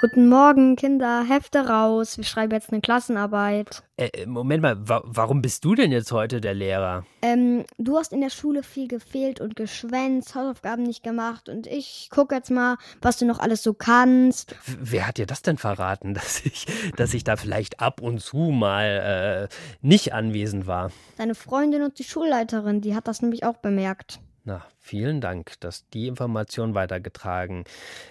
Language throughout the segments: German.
Guten Morgen, Kinder. Hefte raus. Wir schreiben jetzt eine Klassenarbeit. Äh, Moment mal, wa warum bist du denn jetzt heute der Lehrer? Ähm, du hast in der Schule viel gefehlt und geschwänzt, Hausaufgaben nicht gemacht und ich gucke jetzt mal, was du noch alles so kannst. W wer hat dir das denn verraten, dass ich, dass ich da vielleicht ab und zu mal äh, nicht anwesend war? Deine Freundin und die Schulleiterin, die hat das nämlich auch bemerkt. Na, vielen Dank, dass die Information weitergetragen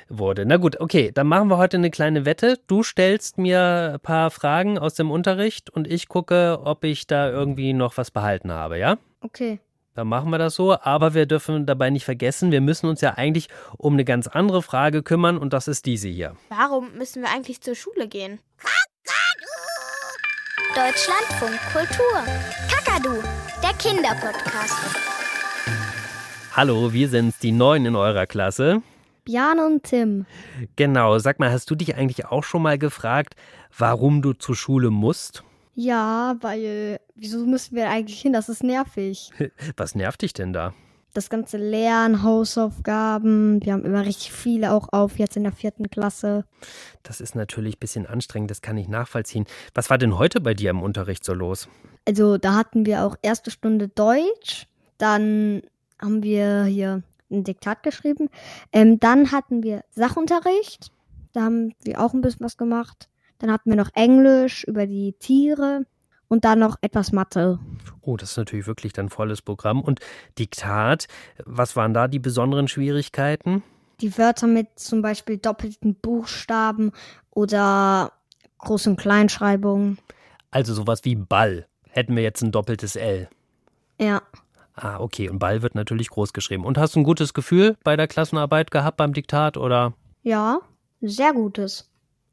wurde. Na gut, okay, dann machen wir heute eine kleine Wette. Du stellst mir ein paar Fragen aus dem Unterricht und ich gucke, ob ich da irgendwie noch was behalten habe, ja? Okay. Dann machen wir das so, aber wir dürfen dabei nicht vergessen, wir müssen uns ja eigentlich um eine ganz andere Frage kümmern und das ist diese hier. Warum müssen wir eigentlich zur Schule gehen? Deutschlandfunk Kultur. Kakadu, der Kinderpodcast. Hallo, wir sind's, die Neuen in eurer Klasse. Björn und Tim. Genau, sag mal, hast du dich eigentlich auch schon mal gefragt, warum du zur Schule musst? Ja, weil, wieso müssen wir eigentlich hin? Das ist nervig. Was nervt dich denn da? Das ganze Lernen, Hausaufgaben, wir haben immer richtig viele auch auf, jetzt in der vierten Klasse. Das ist natürlich ein bisschen anstrengend, das kann ich nachvollziehen. Was war denn heute bei dir im Unterricht so los? Also da hatten wir auch erste Stunde Deutsch, dann haben wir hier ein Diktat geschrieben. Ähm, dann hatten wir Sachunterricht. Da haben wir auch ein bisschen was gemacht. Dann hatten wir noch Englisch über die Tiere und dann noch etwas Mathe. Oh, das ist natürlich wirklich dann volles Programm. Und Diktat, was waren da die besonderen Schwierigkeiten? Die Wörter mit zum Beispiel doppelten Buchstaben oder Groß- und Kleinschreibung. Also sowas wie Ball. Hätten wir jetzt ein doppeltes L. Ja. Ah, okay. Und Ball wird natürlich groß geschrieben. Und hast du ein gutes Gefühl bei der Klassenarbeit gehabt beim Diktat oder? Ja, sehr gutes.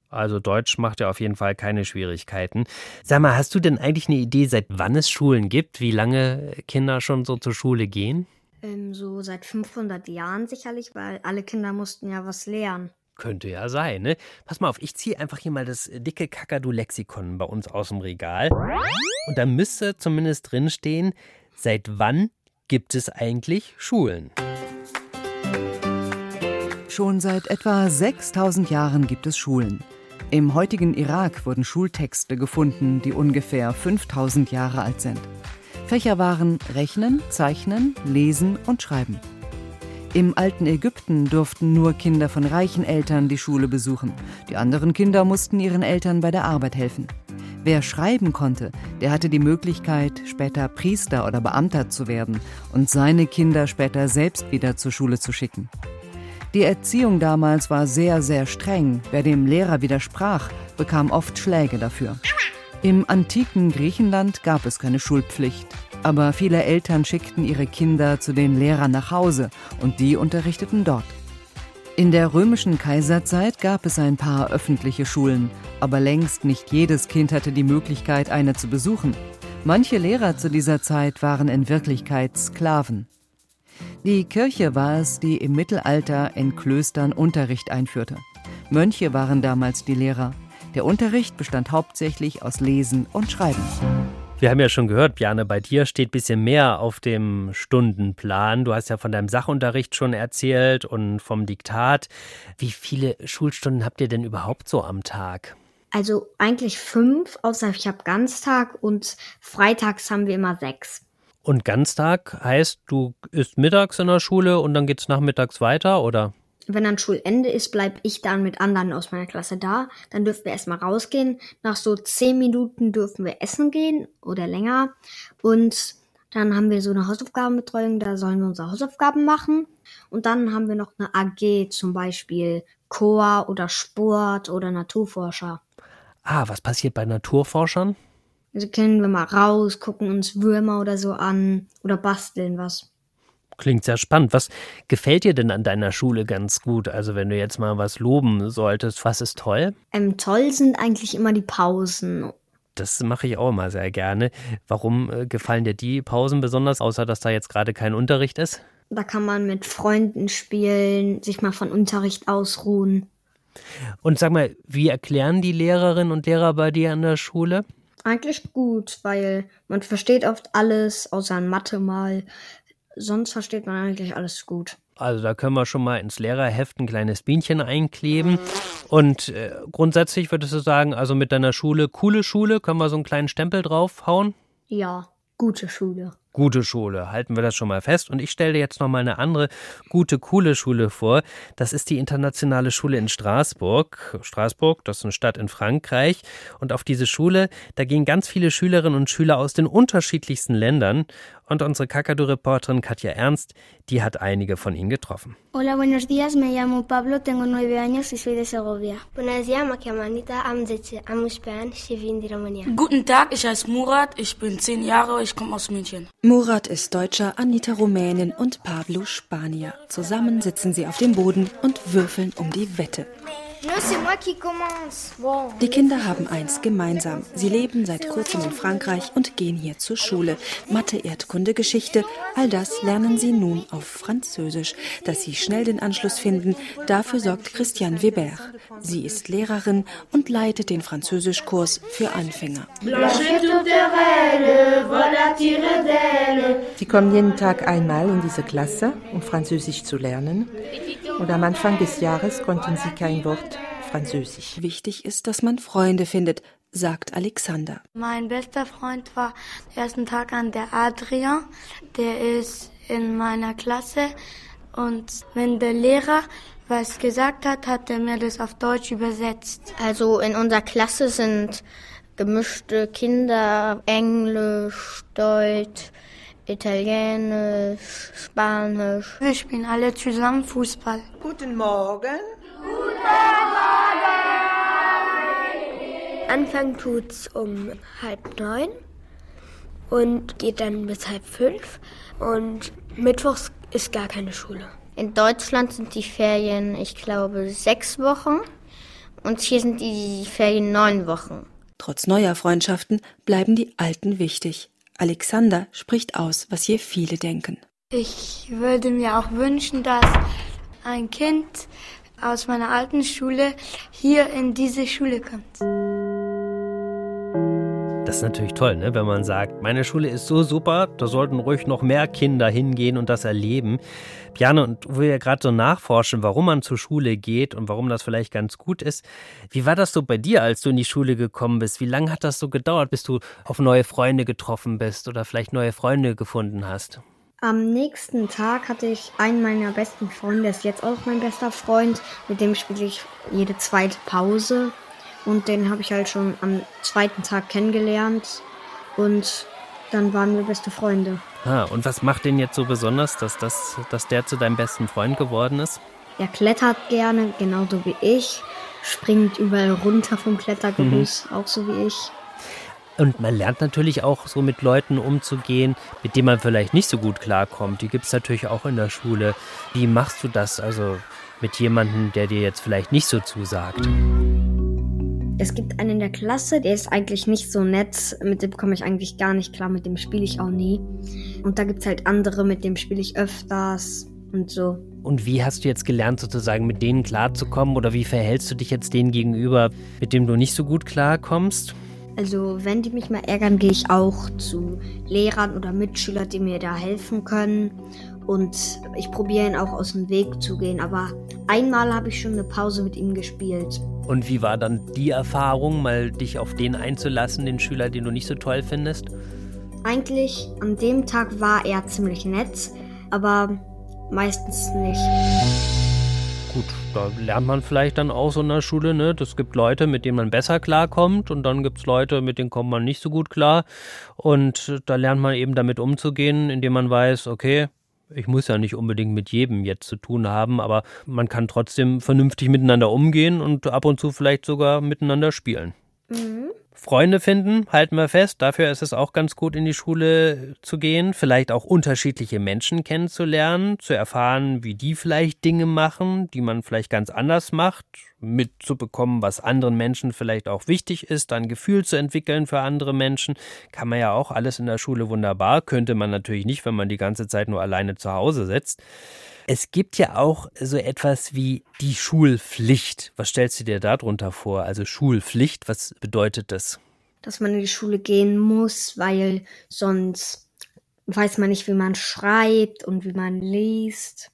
Also Deutsch macht ja auf jeden Fall keine Schwierigkeiten. Sag mal, hast du denn eigentlich eine Idee, seit wann es Schulen gibt, wie lange Kinder schon so zur Schule gehen? Ähm, so seit 500 Jahren sicherlich, weil alle Kinder mussten ja was lernen. Könnte ja sein, ne? Pass mal auf, ich ziehe einfach hier mal das dicke Kakadu-Lexikon bei uns aus dem Regal. Und da müsste zumindest drinstehen, seit wann gibt es eigentlich Schulen? Schon seit etwa 6000 Jahren gibt es Schulen. Im heutigen Irak wurden Schultexte gefunden, die ungefähr 5000 Jahre alt sind. Fächer waren Rechnen, Zeichnen, Lesen und Schreiben. Im alten Ägypten durften nur Kinder von reichen Eltern die Schule besuchen. Die anderen Kinder mussten ihren Eltern bei der Arbeit helfen. Wer schreiben konnte, der hatte die Möglichkeit, später Priester oder Beamter zu werden und seine Kinder später selbst wieder zur Schule zu schicken. Die Erziehung damals war sehr, sehr streng. Wer dem Lehrer widersprach, bekam oft Schläge dafür. Im antiken Griechenland gab es keine Schulpflicht, aber viele Eltern schickten ihre Kinder zu den Lehrern nach Hause und die unterrichteten dort. In der römischen Kaiserzeit gab es ein paar öffentliche Schulen, aber längst nicht jedes Kind hatte die Möglichkeit, eine zu besuchen. Manche Lehrer zu dieser Zeit waren in Wirklichkeit Sklaven. Die Kirche war es, die im Mittelalter in Klöstern Unterricht einführte. Mönche waren damals die Lehrer. Der Unterricht bestand hauptsächlich aus Lesen und Schreiben. Wir haben ja schon gehört, Bjane, bei dir steht ein bisschen mehr auf dem Stundenplan. Du hast ja von deinem Sachunterricht schon erzählt und vom Diktat. Wie viele Schulstunden habt ihr denn überhaupt so am Tag? Also eigentlich fünf, außer ich habe Ganztag und freitags haben wir immer sechs. Und Ganztag heißt, du isst mittags in der Schule und dann geht's nachmittags weiter, oder? Wenn dann Schulende ist, bleibe ich dann mit anderen aus meiner Klasse da. Dann dürfen wir erstmal rausgehen. Nach so zehn Minuten dürfen wir essen gehen oder länger. Und dann haben wir so eine Hausaufgabenbetreuung, da sollen wir unsere Hausaufgaben machen. Und dann haben wir noch eine AG, zum Beispiel Chor oder Sport oder Naturforscher. Ah, was passiert bei Naturforschern? Also können wir mal raus, gucken uns Würmer oder so an oder basteln was. Klingt sehr spannend. Was gefällt dir denn an deiner Schule ganz gut? Also wenn du jetzt mal was loben solltest, was ist toll? Ähm, toll sind eigentlich immer die Pausen. Das mache ich auch immer sehr gerne. Warum äh, gefallen dir die Pausen besonders, außer dass da jetzt gerade kein Unterricht ist? Da kann man mit Freunden spielen, sich mal von Unterricht ausruhen. Und sag mal, wie erklären die Lehrerinnen und Lehrer bei dir an der Schule? Eigentlich gut, weil man versteht oft alles, außer in Mathe mal. Sonst versteht man eigentlich alles gut. Also da können wir schon mal ins Lehrerheft ein kleines Bienchen einkleben. Und äh, grundsätzlich würdest du sagen, also mit deiner Schule, coole Schule, können wir so einen kleinen Stempel draufhauen? Ja, gute Schule gute Schule. Halten wir das schon mal fest. Und ich stelle dir jetzt noch mal eine andere gute, coole Schule vor. Das ist die Internationale Schule in Straßburg. Straßburg, das ist eine Stadt in Frankreich. Und auf diese Schule, da gehen ganz viele Schülerinnen und Schüler aus den unterschiedlichsten Ländern. Und unsere Kakadu-Reporterin Katja Ernst, die hat einige von ihnen getroffen. Hola, buenos días. Me llamo Pablo, tengo nueve años y soy de Segovia. Bună ziua, mă cheamă Anita, am 10, am 11 ani și vin din România. Guten Tag, ich heiße Murat, ich bin 10 Jahre, ich komme aus München. Murat ist Deutscher, Anita Rumänin und Pablo Spanier. Zusammen sitzen sie auf dem Boden und würfeln um die Wette. Die Kinder haben eins gemeinsam. Sie leben seit kurzem in Frankreich und gehen hier zur Schule. Mathe, Erdkunde, Geschichte, all das lernen sie nun auf Französisch. Dass sie schnell den Anschluss finden, dafür sorgt Christiane Weber. Sie ist Lehrerin und leitet den Französischkurs für Anfänger. Sie kommen jeden Tag einmal in diese Klasse, um Französisch zu lernen. Und am Anfang des Jahres konnten sie kein Wort Französisch. Wichtig ist, dass man Freunde findet, sagt Alexander. Mein bester Freund war den ersten Tag an der Adrian. Der ist in meiner Klasse. Und wenn der Lehrer was gesagt hat, hat er mir das auf Deutsch übersetzt. Also in unserer Klasse sind gemischte Kinder, Englisch, Deutsch, Italienisch, Spanisch. Wir spielen alle zusammen Fußball. Guten Morgen. Guten Morgen. Anfangen tut's um halb neun und geht dann bis halb fünf. Und mittwochs ist gar keine Schule. In Deutschland sind die Ferien, ich glaube, sechs Wochen. Und hier sind die Ferien neun Wochen. Trotz neuer Freundschaften bleiben die alten wichtig. Alexander spricht aus, was hier viele denken. Ich würde mir auch wünschen, dass ein Kind aus meiner alten Schule hier in diese Schule kommt. Das ist natürlich toll, ne? wenn man sagt, meine Schule ist so super, da sollten ruhig noch mehr Kinder hingehen und das erleben. Piane, und wo wir gerade so nachforschen, warum man zur Schule geht und warum das vielleicht ganz gut ist. Wie war das so bei dir, als du in die Schule gekommen bist? Wie lange hat das so gedauert, bis du auf neue Freunde getroffen bist oder vielleicht neue Freunde gefunden hast? Am nächsten Tag hatte ich einen meiner besten Freunde, ist jetzt auch mein bester Freund. Mit dem spiele ich jede zweite Pause. Und den habe ich halt schon am zweiten Tag kennengelernt. Und dann waren wir beste Freunde. Ah, und was macht den jetzt so besonders, dass, das, dass der zu deinem besten Freund geworden ist? Er klettert gerne, genauso wie ich. Springt überall runter vom Klettergerüst, mhm. auch so wie ich. Und man lernt natürlich auch so mit Leuten umzugehen, mit denen man vielleicht nicht so gut klarkommt. Die gibt es natürlich auch in der Schule. Wie machst du das also mit jemandem, der dir jetzt vielleicht nicht so zusagt? Es gibt einen in der Klasse, der ist eigentlich nicht so nett. Mit dem komme ich eigentlich gar nicht klar, mit dem spiele ich auch nie. Und da gibt es halt andere, mit dem spiele ich öfters und so. Und wie hast du jetzt gelernt, sozusagen mit denen klarzukommen? Oder wie verhältst du dich jetzt denen gegenüber, mit dem du nicht so gut klarkommst? Also wenn die mich mal ärgern, gehe ich auch zu Lehrern oder Mitschülern, die mir da helfen können. Und ich probiere ihn auch aus dem Weg zu gehen. Aber einmal habe ich schon eine Pause mit ihm gespielt. Und wie war dann die Erfahrung, mal dich auf den einzulassen, den Schüler, den du nicht so toll findest? Eigentlich an dem Tag war er ziemlich nett, aber meistens nicht. Gut, da lernt man vielleicht dann auch so in der Schule, ne? Es gibt Leute, mit denen man besser klarkommt und dann gibt es Leute, mit denen kommt man nicht so gut klar. Und da lernt man eben damit umzugehen, indem man weiß, okay, ich muss ja nicht unbedingt mit jedem jetzt zu tun haben, aber man kann trotzdem vernünftig miteinander umgehen und ab und zu vielleicht sogar miteinander spielen. Mhm. Freunde finden, halten wir fest. Dafür ist es auch ganz gut, in die Schule zu gehen, vielleicht auch unterschiedliche Menschen kennenzulernen, zu erfahren, wie die vielleicht Dinge machen, die man vielleicht ganz anders macht, mitzubekommen, was anderen Menschen vielleicht auch wichtig ist, dann Gefühl zu entwickeln für andere Menschen. Kann man ja auch alles in der Schule wunderbar, könnte man natürlich nicht, wenn man die ganze Zeit nur alleine zu Hause sitzt. Es gibt ja auch so etwas wie die Schulpflicht. Was stellst du dir darunter vor? Also Schulpflicht, was bedeutet das? Dass man in die Schule gehen muss, weil sonst weiß man nicht, wie man schreibt und wie man liest.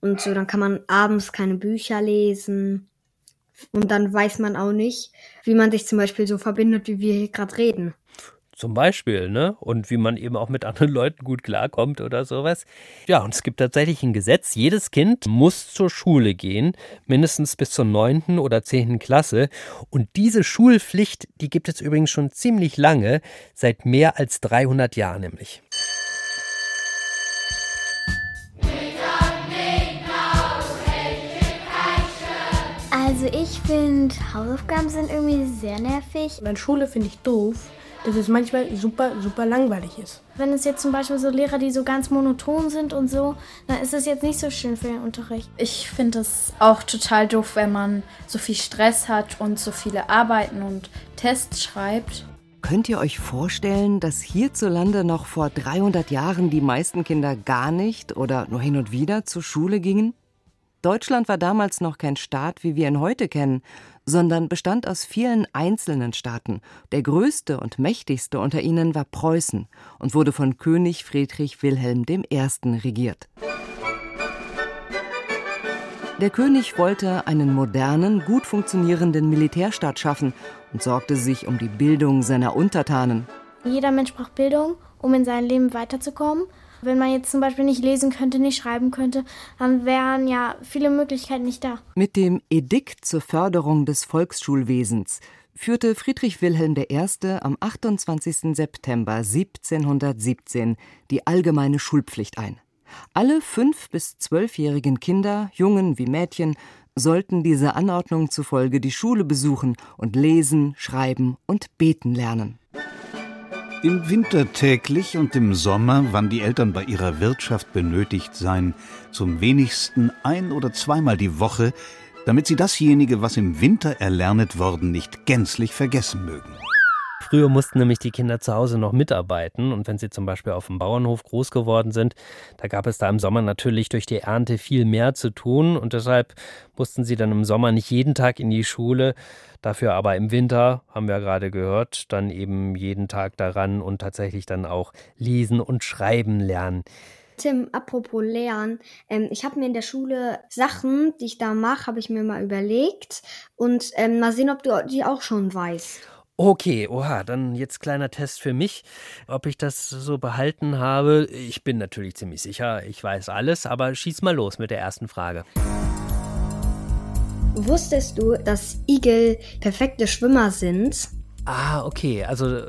Und so, dann kann man abends keine Bücher lesen. Und dann weiß man auch nicht, wie man sich zum Beispiel so verbindet, wie wir hier gerade reden. Zum Beispiel, ne? Und wie man eben auch mit anderen Leuten gut klarkommt oder sowas. Ja, und es gibt tatsächlich ein Gesetz. Jedes Kind muss zur Schule gehen, mindestens bis zur neunten oder zehnten Klasse. Und diese Schulpflicht, die gibt es übrigens schon ziemlich lange, seit mehr als 300 Jahren nämlich. Also ich finde, Hausaufgaben sind irgendwie sehr nervig. Und an Schule finde ich doof, dass es manchmal super, super langweilig ist. Wenn es jetzt zum Beispiel so Lehrer, die so ganz monoton sind und so, dann ist es jetzt nicht so schön für den Unterricht. Ich finde es auch total doof, wenn man so viel Stress hat und so viele Arbeiten und Tests schreibt. Könnt ihr euch vorstellen, dass hierzulande noch vor 300 Jahren die meisten Kinder gar nicht oder nur hin und wieder zur Schule gingen? Deutschland war damals noch kein Staat, wie wir ihn heute kennen, sondern bestand aus vielen einzelnen Staaten. Der größte und mächtigste unter ihnen war Preußen und wurde von König Friedrich Wilhelm I. regiert. Der König wollte einen modernen, gut funktionierenden Militärstaat schaffen und sorgte sich um die Bildung seiner Untertanen. Jeder Mensch braucht Bildung, um in seinem Leben weiterzukommen. Wenn man jetzt zum Beispiel nicht lesen könnte, nicht schreiben könnte, dann wären ja viele Möglichkeiten nicht da. Mit dem Edikt zur Förderung des Volksschulwesens führte Friedrich Wilhelm I. am 28. September 1717 die allgemeine Schulpflicht ein. Alle fünf- bis zwölfjährigen Kinder, Jungen wie Mädchen, sollten dieser Anordnung zufolge die Schule besuchen und lesen, schreiben und beten lernen. Im Winter täglich und im Sommer, wann die Eltern bei ihrer Wirtschaft benötigt seien, zum wenigsten ein- oder zweimal die Woche, damit sie dasjenige, was im Winter erlernet worden, nicht gänzlich vergessen mögen. Früher mussten nämlich die Kinder zu Hause noch mitarbeiten. Und wenn sie zum Beispiel auf dem Bauernhof groß geworden sind, da gab es da im Sommer natürlich durch die Ernte viel mehr zu tun. Und deshalb mussten sie dann im Sommer nicht jeden Tag in die Schule, dafür aber im Winter, haben wir gerade gehört, dann eben jeden Tag daran und tatsächlich dann auch lesen und schreiben lernen. Tim, apropos Lernen, ähm, ich habe mir in der Schule Sachen, die ich da mache, habe ich mir mal überlegt. Und ähm, mal sehen, ob du die auch schon weißt. Okay, oha, dann jetzt kleiner Test für mich, ob ich das so behalten habe. Ich bin natürlich ziemlich sicher, ich weiß alles, aber schieß mal los mit der ersten Frage. Wusstest du, dass Igel perfekte Schwimmer sind? Ah, okay, also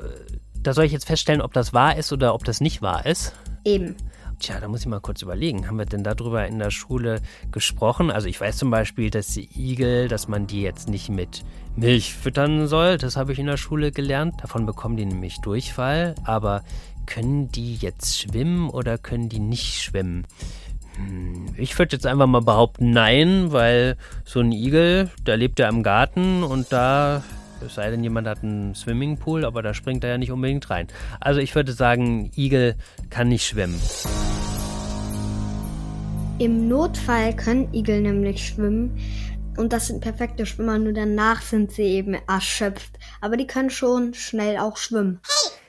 da soll ich jetzt feststellen, ob das wahr ist oder ob das nicht wahr ist? Eben. Tja, da muss ich mal kurz überlegen. Haben wir denn darüber in der Schule gesprochen? Also ich weiß zum Beispiel, dass die Igel, dass man die jetzt nicht mit Milch füttern soll. Das habe ich in der Schule gelernt. Davon bekommen die nämlich Durchfall. Aber können die jetzt schwimmen oder können die nicht schwimmen? Hm, ich würde jetzt einfach mal behaupten, nein, weil so ein Igel, der lebt ja im Garten und da es sei denn, jemand hat einen Swimmingpool, aber da springt er ja nicht unbedingt rein. Also ich würde sagen, Igel kann nicht schwimmen. Im Notfall können Igel nämlich schwimmen. Und das sind perfekte Schwimmer, nur danach sind sie eben erschöpft. Aber die können schon schnell auch schwimmen.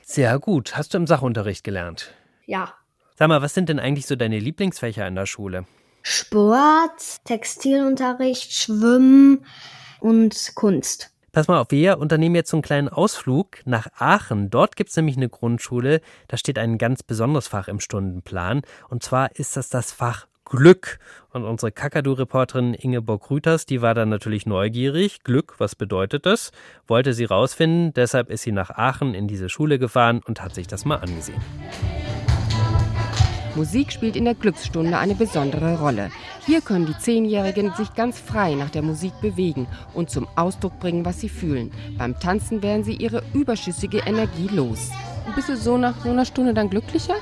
Sehr gut. Hast du im Sachunterricht gelernt? Ja. Sag mal, was sind denn eigentlich so deine Lieblingsfächer in der Schule? Sport, Textilunterricht, Schwimmen und Kunst. Pass mal auf, wir unternehmen jetzt so einen kleinen Ausflug nach Aachen. Dort gibt es nämlich eine Grundschule, da steht ein ganz besonderes Fach im Stundenplan. Und zwar ist das das Fach Glück. Und unsere Kakadu-Reporterin Ingeborg Rüters, die war dann natürlich neugierig. Glück, was bedeutet das? Wollte sie rausfinden, deshalb ist sie nach Aachen in diese Schule gefahren und hat sich das mal angesehen. Musik spielt in der Glücksstunde eine besondere Rolle. Hier können die Zehnjährigen sich ganz frei nach der Musik bewegen und zum Ausdruck bringen, was sie fühlen. Beim Tanzen werden sie ihre überschüssige Energie los. Bist du so nach so einer Stunde dann glücklicher?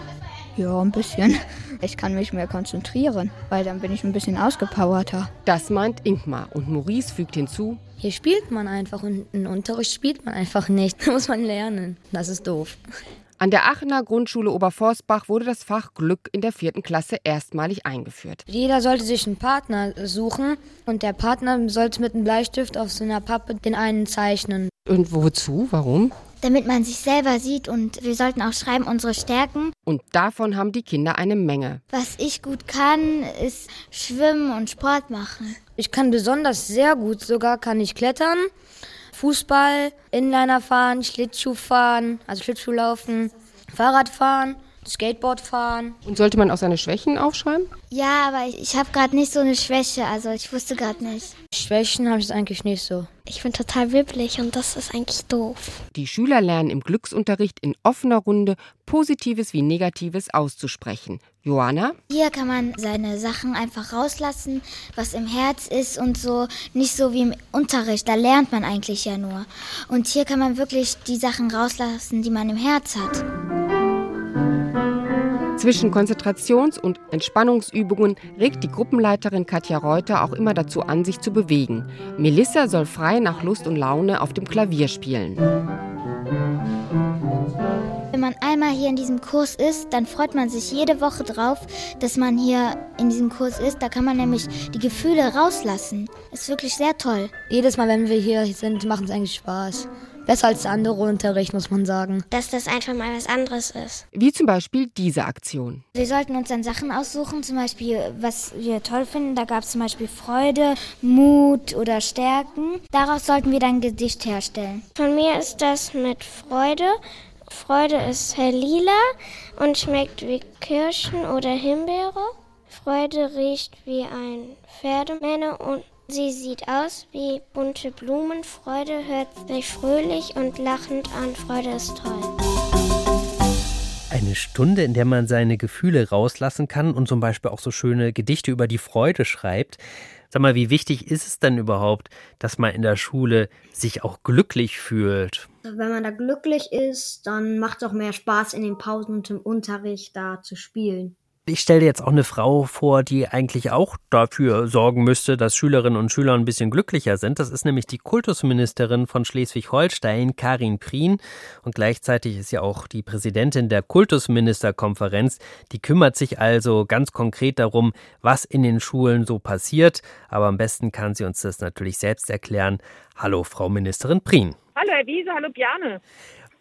Ja, ein bisschen. Ich kann mich mehr konzentrieren, weil dann bin ich ein bisschen ausgepowerter. Das meint Ingmar und Maurice fügt hinzu. Hier spielt man einfach und im Unterricht spielt man einfach nicht. Da muss man lernen. Das ist doof. An der Aachener Grundschule Oberforstbach wurde das Fach Glück in der vierten Klasse erstmalig eingeführt. Jeder sollte sich einen Partner suchen und der Partner sollte mit einem Bleistift auf so einer Pappe den einen zeichnen. Und wozu? Warum? Damit man sich selber sieht und wir sollten auch schreiben unsere Stärken. Und davon haben die Kinder eine Menge. Was ich gut kann, ist schwimmen und Sport machen. Ich kann besonders sehr gut, sogar kann ich klettern, Fußball, Inliner fahren, Schlittschuh fahren, also Schlittschuh laufen, Fahrrad fahren. Skateboard fahren. Und sollte man auch seine Schwächen aufschreiben? Ja, aber ich, ich habe gerade nicht so eine Schwäche, also ich wusste gerade nicht. Schwächen habe ich eigentlich nicht so. Ich bin total wibblig und das ist eigentlich doof. Die Schüler lernen im Glücksunterricht in offener Runde Positives wie Negatives auszusprechen. Johanna? Hier kann man seine Sachen einfach rauslassen, was im Herz ist und so. Nicht so wie im Unterricht, da lernt man eigentlich ja nur. Und hier kann man wirklich die Sachen rauslassen, die man im Herz hat. Zwischen Konzentrations- und Entspannungsübungen regt die Gruppenleiterin Katja Reuter auch immer dazu an, sich zu bewegen. Melissa soll frei nach Lust und Laune auf dem Klavier spielen. Wenn man einmal hier in diesem Kurs ist, dann freut man sich jede Woche drauf, dass man hier in diesem Kurs ist. Da kann man nämlich die Gefühle rauslassen. Ist wirklich sehr toll. Jedes Mal, wenn wir hier sind, macht es eigentlich Spaß. Besser als der andere Unterricht, muss man sagen. Dass das einfach mal was anderes ist. Wie zum Beispiel diese Aktion. Wir sollten uns dann Sachen aussuchen, zum Beispiel, was wir toll finden. Da gab es zum Beispiel Freude, Mut oder Stärken. Daraus sollten wir dann ein Gedicht herstellen. Von mir ist das mit Freude. Freude ist lila und schmeckt wie Kirschen oder Himbeere. Freude riecht wie ein Pferdemänner und Sie sieht aus wie bunte Blumen. Freude hört sich fröhlich und lachend an. Freude ist toll. Eine Stunde, in der man seine Gefühle rauslassen kann und zum Beispiel auch so schöne Gedichte über die Freude schreibt. Sag mal, wie wichtig ist es denn überhaupt, dass man in der Schule sich auch glücklich fühlt? Wenn man da glücklich ist, dann macht es auch mehr Spaß, in den Pausen und im Unterricht da zu spielen. Ich stelle jetzt auch eine Frau vor, die eigentlich auch dafür sorgen müsste, dass Schülerinnen und Schüler ein bisschen glücklicher sind. Das ist nämlich die Kultusministerin von Schleswig-Holstein, Karin Prien. Und gleichzeitig ist ja auch die Präsidentin der Kultusministerkonferenz. Die kümmert sich also ganz konkret darum, was in den Schulen so passiert. Aber am besten kann sie uns das natürlich selbst erklären. Hallo, Frau Ministerin Prien. Hallo, Herr Wiese. Hallo, Bjane.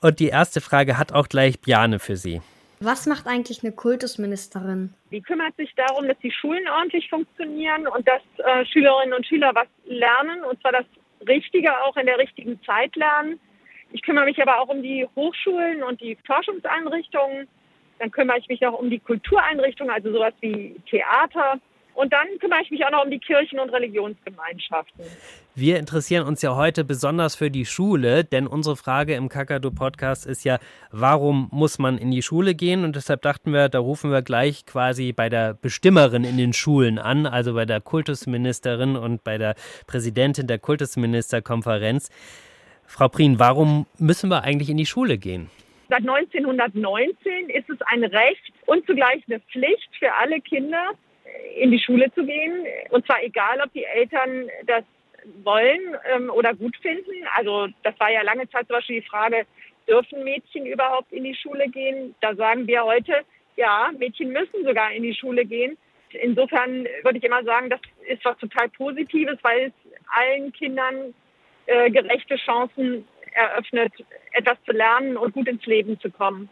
Und die erste Frage hat auch gleich Bjane für Sie. Was macht eigentlich eine Kultusministerin? Die kümmert sich darum, dass die Schulen ordentlich funktionieren und dass äh, Schülerinnen und Schüler was lernen und zwar das Richtige auch in der richtigen Zeit lernen. Ich kümmere mich aber auch um die Hochschulen und die Forschungseinrichtungen. Dann kümmere ich mich auch um die Kultureinrichtungen, also sowas wie Theater. Und dann kümmere ich mich auch noch um die Kirchen- und Religionsgemeinschaften. Wir interessieren uns ja heute besonders für die Schule, denn unsere Frage im Kakadu-Podcast ist ja, warum muss man in die Schule gehen? Und deshalb dachten wir, da rufen wir gleich quasi bei der Bestimmerin in den Schulen an, also bei der Kultusministerin und bei der Präsidentin der Kultusministerkonferenz. Frau Prien, warum müssen wir eigentlich in die Schule gehen? Seit 1919 ist es ein Recht und zugleich eine Pflicht für alle Kinder, in die Schule zu gehen. Und zwar egal, ob die Eltern das wollen ähm, oder gut finden. Also das war ja lange Zeit zum Beispiel die Frage, dürfen Mädchen überhaupt in die Schule gehen? Da sagen wir heute, ja, Mädchen müssen sogar in die Schule gehen. Insofern würde ich immer sagen, das ist was total Positives, weil es allen Kindern äh, gerechte Chancen eröffnet, etwas zu lernen und gut ins Leben zu kommen.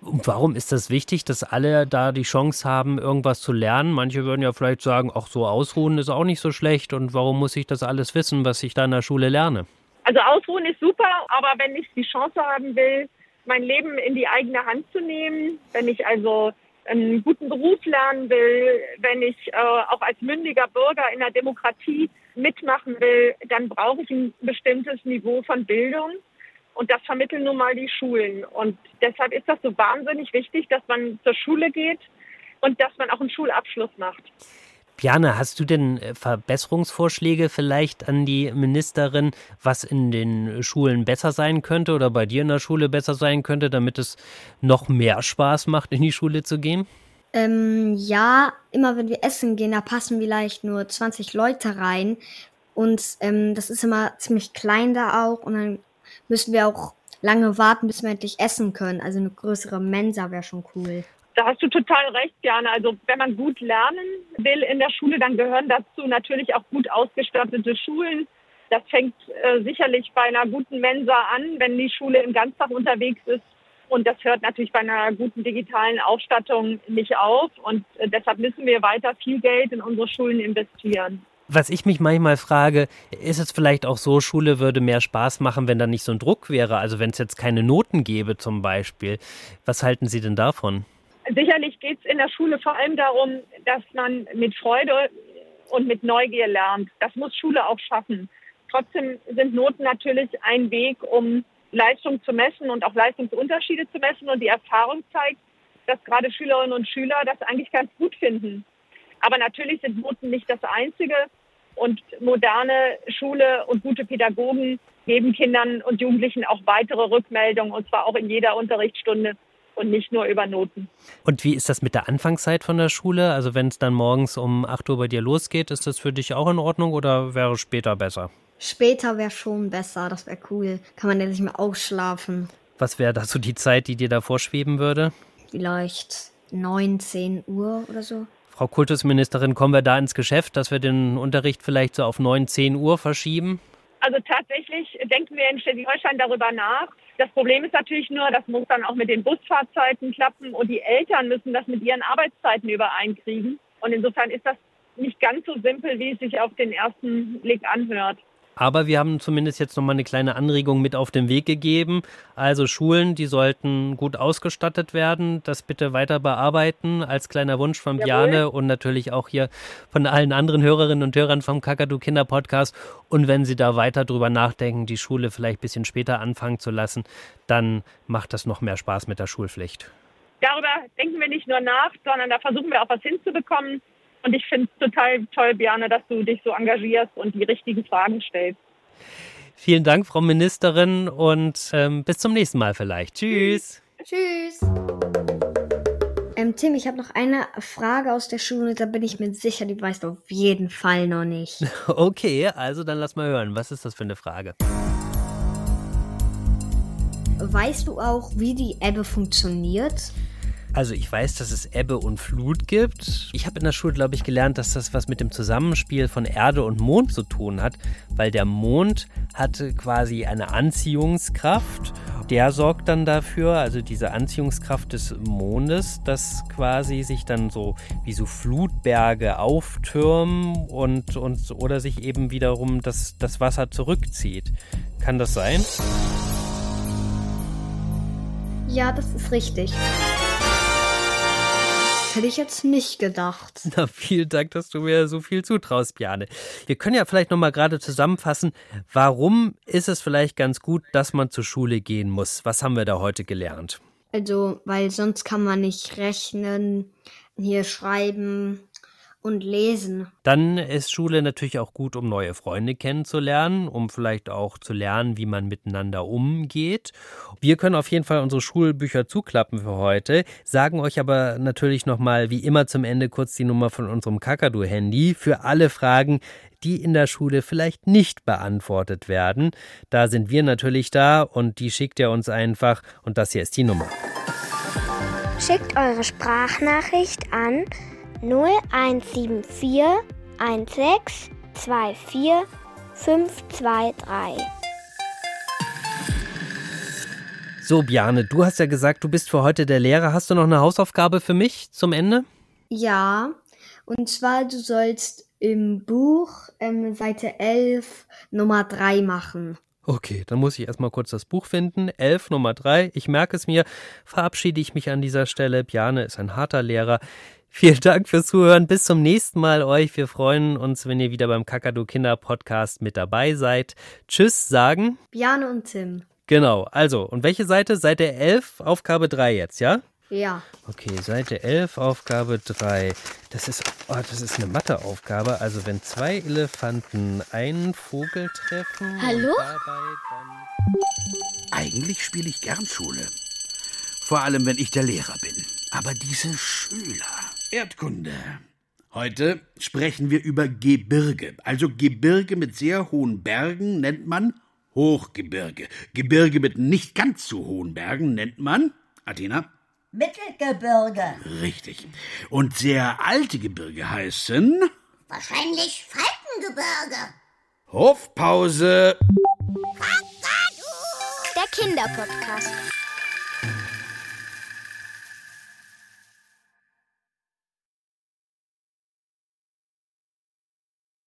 Und warum ist das wichtig, dass alle da die Chance haben, irgendwas zu lernen? Manche würden ja vielleicht sagen, auch so ausruhen ist auch nicht so schlecht. Und warum muss ich das alles wissen, was ich da in der Schule lerne? Also ausruhen ist super, aber wenn ich die Chance haben will, mein Leben in die eigene Hand zu nehmen, wenn ich also einen guten Beruf lernen will, wenn ich äh, auch als mündiger Bürger in der Demokratie mitmachen will, dann brauche ich ein bestimmtes Niveau von Bildung. Und das vermitteln nun mal die Schulen. Und deshalb ist das so wahnsinnig wichtig, dass man zur Schule geht und dass man auch einen Schulabschluss macht. Bjane, hast du denn äh, Verbesserungsvorschläge vielleicht an die Ministerin, was in den Schulen besser sein könnte oder bei dir in der Schule besser sein könnte, damit es noch mehr Spaß macht, in die Schule zu gehen? Ähm, ja, immer wenn wir essen gehen, da passen vielleicht nur 20 Leute rein. Und ähm, das ist immer ziemlich klein da auch. Und dann müssen wir auch lange warten, bis wir endlich essen können. Also eine größere Mensa wäre schon cool. Da hast du total recht, Jana. Also wenn man gut lernen will in der Schule, dann gehören dazu natürlich auch gut ausgestattete Schulen. Das fängt äh, sicherlich bei einer guten Mensa an, wenn die Schule im Ganztag unterwegs ist. Und das hört natürlich bei einer guten digitalen Ausstattung nicht auf. Und äh, deshalb müssen wir weiter viel Geld in unsere Schulen investieren. Was ich mich manchmal frage, ist es vielleicht auch so, Schule würde mehr Spaß machen, wenn da nicht so ein Druck wäre? Also wenn es jetzt keine Noten gäbe zum Beispiel. Was halten Sie denn davon? Sicherlich geht es in der Schule vor allem darum, dass man mit Freude und mit Neugier lernt. Das muss Schule auch schaffen. Trotzdem sind Noten natürlich ein Weg, um Leistung zu messen und auch Leistungsunterschiede zu messen. Und die Erfahrung zeigt, dass gerade Schülerinnen und Schüler das eigentlich ganz gut finden. Aber natürlich sind Noten nicht das Einzige. Und moderne Schule und gute Pädagogen geben Kindern und Jugendlichen auch weitere Rückmeldungen, und zwar auch in jeder Unterrichtsstunde und nicht nur über Noten. Und wie ist das mit der Anfangszeit von der Schule? Also wenn es dann morgens um 8 Uhr bei dir losgeht, ist das für dich auch in Ordnung oder wäre später besser? Später wäre schon besser, das wäre cool. Kann man ja nicht mehr ausschlafen. Was wäre da so die Zeit, die dir da vorschweben würde? Vielleicht 9, 10 Uhr oder so. Frau Kultusministerin, kommen wir da ins Geschäft, dass wir den Unterricht vielleicht so auf 9, 10 Uhr verschieben? Also tatsächlich denken wir in Schleswig-Holstein darüber nach. Das Problem ist natürlich nur, das muss dann auch mit den Busfahrzeiten klappen und die Eltern müssen das mit ihren Arbeitszeiten übereinkriegen. Und insofern ist das nicht ganz so simpel, wie es sich auf den ersten Blick anhört. Aber wir haben zumindest jetzt nochmal eine kleine Anregung mit auf den Weg gegeben. Also Schulen, die sollten gut ausgestattet werden. Das bitte weiter bearbeiten als kleiner Wunsch von Jawohl. Bjane und natürlich auch hier von allen anderen Hörerinnen und Hörern vom Kakadu Kinder Podcast. Und wenn Sie da weiter drüber nachdenken, die Schule vielleicht ein bisschen später anfangen zu lassen, dann macht das noch mehr Spaß mit der Schulpflicht. Darüber denken wir nicht nur nach, sondern da versuchen wir auch was hinzubekommen. Und ich finde es total toll, Bjane, dass du dich so engagierst und die richtigen Fragen stellst. Vielen Dank, Frau Ministerin, und ähm, bis zum nächsten Mal vielleicht. Tschüss. Tschüss. Ähm, Tim, ich habe noch eine Frage aus der Schule, da bin ich mir sicher, die weißt du auf jeden Fall noch nicht. Okay, also dann lass mal hören. Was ist das für eine Frage? Weißt du auch, wie die Ebbe funktioniert? Also ich weiß, dass es Ebbe und Flut gibt. Ich habe in der Schule, glaube ich, gelernt, dass das was mit dem Zusammenspiel von Erde und Mond zu tun hat, weil der Mond hatte quasi eine Anziehungskraft. Der sorgt dann dafür, also diese Anziehungskraft des Mondes, dass quasi sich dann so wie so Flutberge auftürmen und, und oder sich eben wiederum das, das Wasser zurückzieht. Kann das sein? Ja, das ist richtig. Hätte ich jetzt nicht gedacht. Na, vielen Dank, dass du mir so viel zutraust, Bjane. Wir können ja vielleicht nochmal gerade zusammenfassen, warum ist es vielleicht ganz gut, dass man zur Schule gehen muss? Was haben wir da heute gelernt? Also, weil sonst kann man nicht rechnen, hier schreiben, und lesen. Dann ist Schule natürlich auch gut, um neue Freunde kennenzulernen, um vielleicht auch zu lernen, wie man miteinander umgeht. Wir können auf jeden Fall unsere Schulbücher zuklappen für heute, sagen euch aber natürlich nochmal wie immer zum Ende kurz die Nummer von unserem Kakadu-Handy für alle Fragen, die in der Schule vielleicht nicht beantwortet werden. Da sind wir natürlich da und die schickt ihr uns einfach und das hier ist die Nummer. Schickt eure Sprachnachricht an 0174 16 24 523. So, Bjane, du hast ja gesagt, du bist für heute der Lehrer. Hast du noch eine Hausaufgabe für mich zum Ende? Ja, und zwar, du sollst im Buch ähm, Seite 11 Nummer 3 machen. Okay, dann muss ich erstmal kurz das Buch finden. 11 Nummer 3. Ich merke es mir. Verabschiede ich mich an dieser Stelle. Bjane ist ein harter Lehrer. Vielen Dank fürs Zuhören. Bis zum nächsten Mal euch. Wir freuen uns, wenn ihr wieder beim Kakadu Kinder Podcast mit dabei seid. Tschüss sagen. Bjane und Tim. Genau. Also, und welche Seite? Seite 11, Aufgabe 3 jetzt, ja? Ja. Okay, Seite 11, Aufgabe 3. Das ist, oh, das ist eine Matheaufgabe. Also, wenn zwei Elefanten einen Vogel treffen. Hallo? Eigentlich spiele ich gern Schule. Vor allem, wenn ich der Lehrer bin. Aber diese Schüler. Erdkunde. Heute sprechen wir über Gebirge. Also Gebirge mit sehr hohen Bergen nennt man Hochgebirge. Gebirge mit nicht ganz so hohen Bergen nennt man, Athena? Mittelgebirge. Richtig. Und sehr alte Gebirge heißen? Wahrscheinlich Faltengebirge. Hofpause. Der Kinderpodcast.